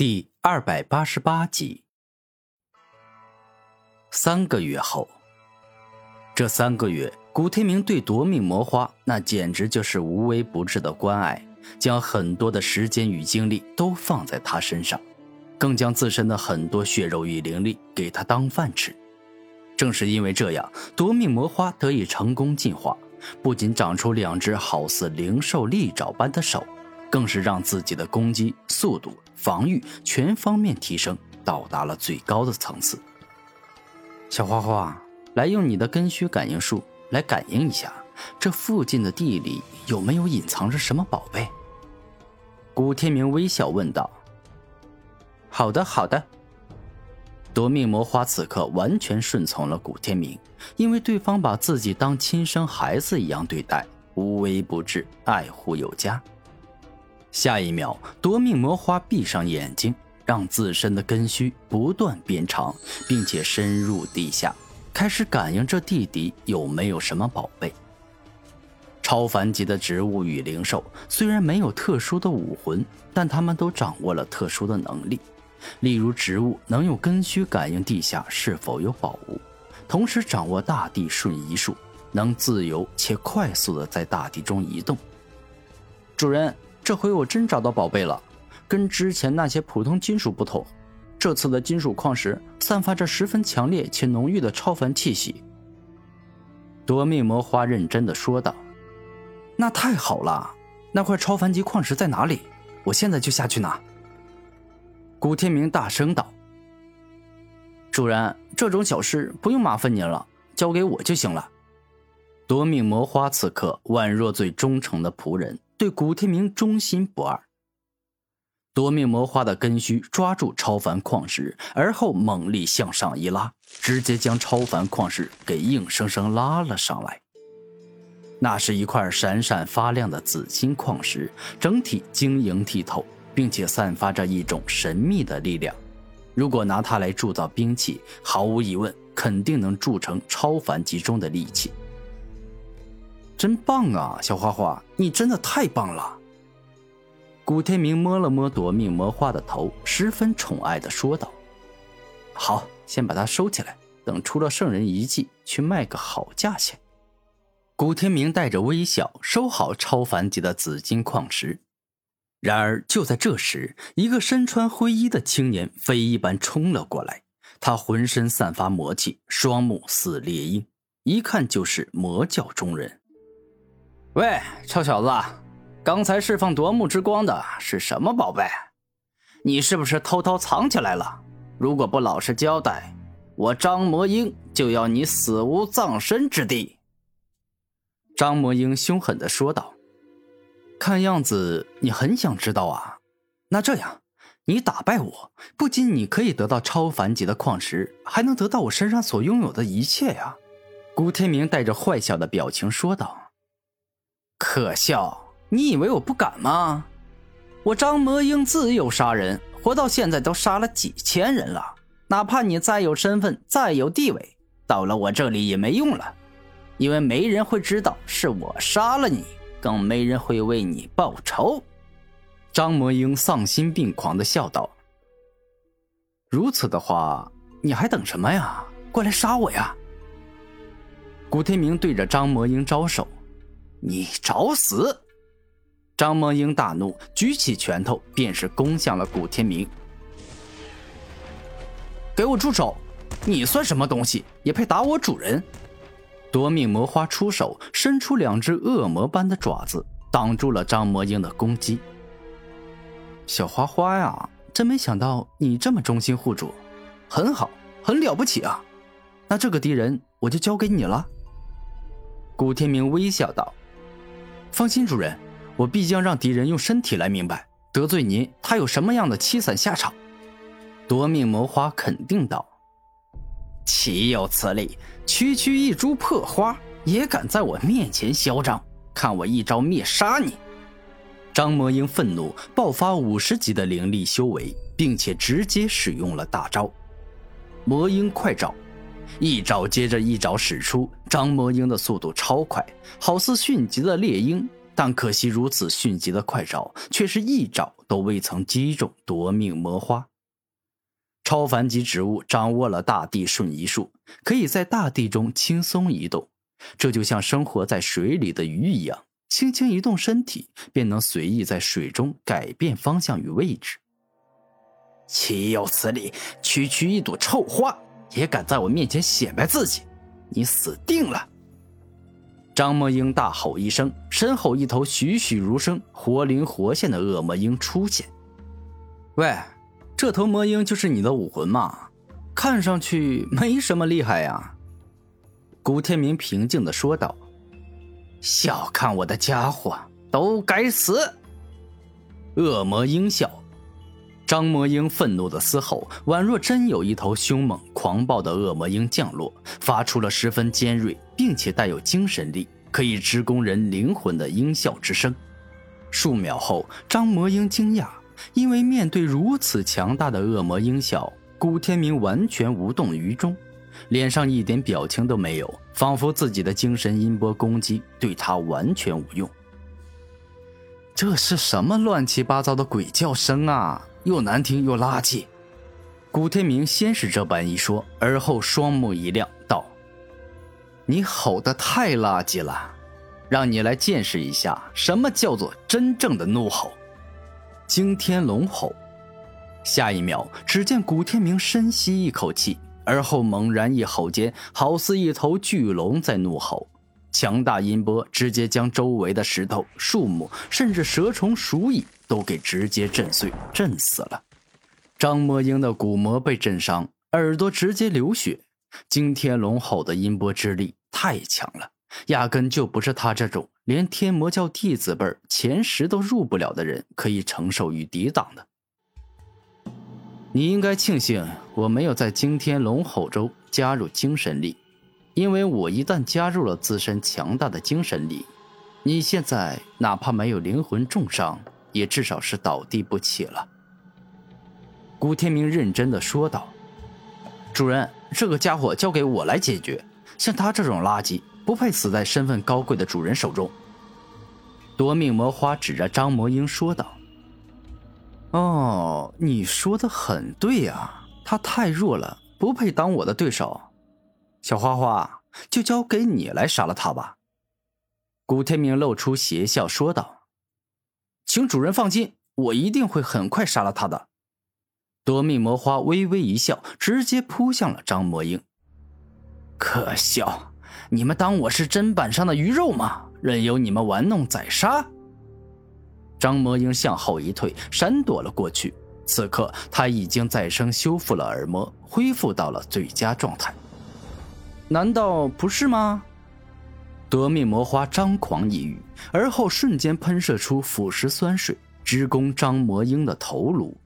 第二百八十八集。三个月后，这三个月，古天明对夺命魔花那简直就是无微不至的关爱，将很多的时间与精力都放在他身上，更将自身的很多血肉与灵力给他当饭吃。正是因为这样，夺命魔花得以成功进化，不仅长出两只好似灵兽利爪般的手。更是让自己的攻击速度、防御全方面提升，到达了最高的层次。小花花，来用你的根须感应术来感应一下，这附近的地里有没有隐藏着什么宝贝？古天明微笑问道。好的，好的。夺命魔花此刻完全顺从了古天明，因为对方把自己当亲生孩子一样对待，无微不至，爱护有加。下一秒，夺命魔花闭上眼睛，让自身的根须不断变长，并且深入地下，开始感应这地底有没有什么宝贝。超凡级的植物与灵兽虽然没有特殊的武魂，但他们都掌握了特殊的能力，例如植物能用根须感应地下是否有宝物，同时掌握大地瞬移术，能自由且快速的在大地中移动。主人。这回我真找到宝贝了，跟之前那些普通金属不同，这次的金属矿石散发着十分强烈且浓郁的超凡气息。夺命魔花认真的说道：“那太好了，那块超凡级矿石在哪里？我现在就下去拿。”古天明大声道：“主人，这种小事不用麻烦您了，交给我就行了。”夺命魔花此刻宛若最忠诚的仆人。对古天明忠心不二。夺命魔花的根须抓住超凡矿石，而后猛力向上一拉，直接将超凡矿石给硬生生拉了上来。那是一块闪闪发亮的紫金矿石，整体晶莹剔透，并且散发着一种神秘的力量。如果拿它来铸造兵器，毫无疑问，肯定能铸成超凡级中的利器。真棒啊，小花花，你真的太棒了！古天明摸了摸夺命魔花的头，十分宠爱的说道：“好，先把它收起来，等出了圣人遗迹，去卖个好价钱。”古天明带着微笑收好超凡级的紫金矿石。然而，就在这时，一个身穿灰衣的青年飞一般冲了过来，他浑身散发魔气，双目似猎鹰，一看就是魔教中人。喂，臭小子，刚才释放夺目之光的是什么宝贝？你是不是偷偷藏起来了？如果不老实交代，我张魔英就要你死无葬身之地！张魔英凶狠的说道。看样子你很想知道啊。那这样，你打败我，不仅你可以得到超凡级的矿石，还能得到我身上所拥有的一切呀！古天明带着坏笑的表情说道。可笑！你以为我不敢吗？我张魔英自幼杀人，活到现在都杀了几千人了。哪怕你再有身份、再有地位，到了我这里也没用了，因为没人会知道是我杀了你，更没人会为你报仇。张魔英丧心病狂的笑道：“如此的话，你还等什么呀？过来杀我呀！”古天明对着张魔英招手。你找死！张梦英大怒，举起拳头便是攻向了古天明。给我住手！你算什么东西，也配打我主人？夺命魔花出手，伸出两只恶魔般的爪子，挡住了张魔英的攻击。小花花呀，真没想到你这么忠心护主，很好，很了不起啊！那这个敌人我就交给你了。古天明微笑道。放心，主人，我必将让敌人用身体来明白得罪您，他有什么样的凄惨下场。夺命魔花肯定道：“岂有此理！区区一株破花也敢在我面前嚣张？看我一招灭杀你！”张魔英愤怒，爆发五十级的灵力修为，并且直接使用了大招——魔鹰快爪。一爪接着一爪使出，张魔鹰的速度超快，好似迅疾的猎鹰，但可惜如此迅疾的快爪，却是一爪都未曾击中夺命魔花。超凡级植物掌握了大地瞬移术，可以在大地中轻松移动，这就像生活在水里的鱼一样，轻轻移动身体，便能随意在水中改变方向与位置。岂有此理！区区一朵臭花，也敢在我面前显摆自己？你死定了！张魔鹰大吼一声，身后一头栩栩如生、活灵活现的恶魔鹰出现。喂，这头魔鹰就是你的武魂吗？看上去没什么厉害呀。古天明平静的说道：“小看我的家伙，都该死！”恶魔鹰笑。张魔鹰愤怒的嘶吼，宛若真有一头凶猛狂暴的恶魔鹰降落，发出了十分尖锐并且带有精神力、可以直攻人灵魂的鹰啸之声。数秒后，张魔鹰惊讶，因为面对如此强大的恶魔鹰啸，古天明完全无动于衷，脸上一点表情都没有，仿佛自己的精神音波攻击对他完全无用。这是什么乱七八糟的鬼叫声啊！又难听又垃圾，古天明先是这般一说，而后双目一亮，道：“你吼得太垃圾了，让你来见识一下什么叫做真正的怒吼。”惊天龙吼。下一秒，只见古天明深吸一口气，而后猛然一吼间，好似一头巨龙在怒吼，强大音波直接将周围的石头、树木，甚至蛇虫鼠蚁。都给直接震碎、震死了。张魔英的骨膜被震伤，耳朵直接流血。惊天龙吼的音波之力太强了，压根就不是他这种连天魔教弟子辈前十都入不了的人可以承受与抵挡的。你应该庆幸我没有在惊天龙吼中加入精神力，因为我一旦加入了自身强大的精神力，你现在哪怕没有灵魂重伤。也至少是倒地不起了。古天明认真的说道：“主人，这个家伙交给我来解决。像他这种垃圾，不配死在身份高贵的主人手中。”夺命魔花指着张魔英说道：“哦，你说的很对呀，他太弱了，不配当我的对手。小花花，就交给你来杀了他吧。”古天明露出邪笑说道。请主人放心，我一定会很快杀了他的。夺命魔花微微一笑，直接扑向了张魔英。可笑，你们当我是砧板上的鱼肉吗？任由你们玩弄宰杀？张魔英向后一退，闪躲了过去。此刻他已经再生修复了耳膜，恢复到了最佳状态。难道不是吗？夺命魔花张狂一语，而后瞬间喷射出腐蚀酸水，直攻张魔英的头颅。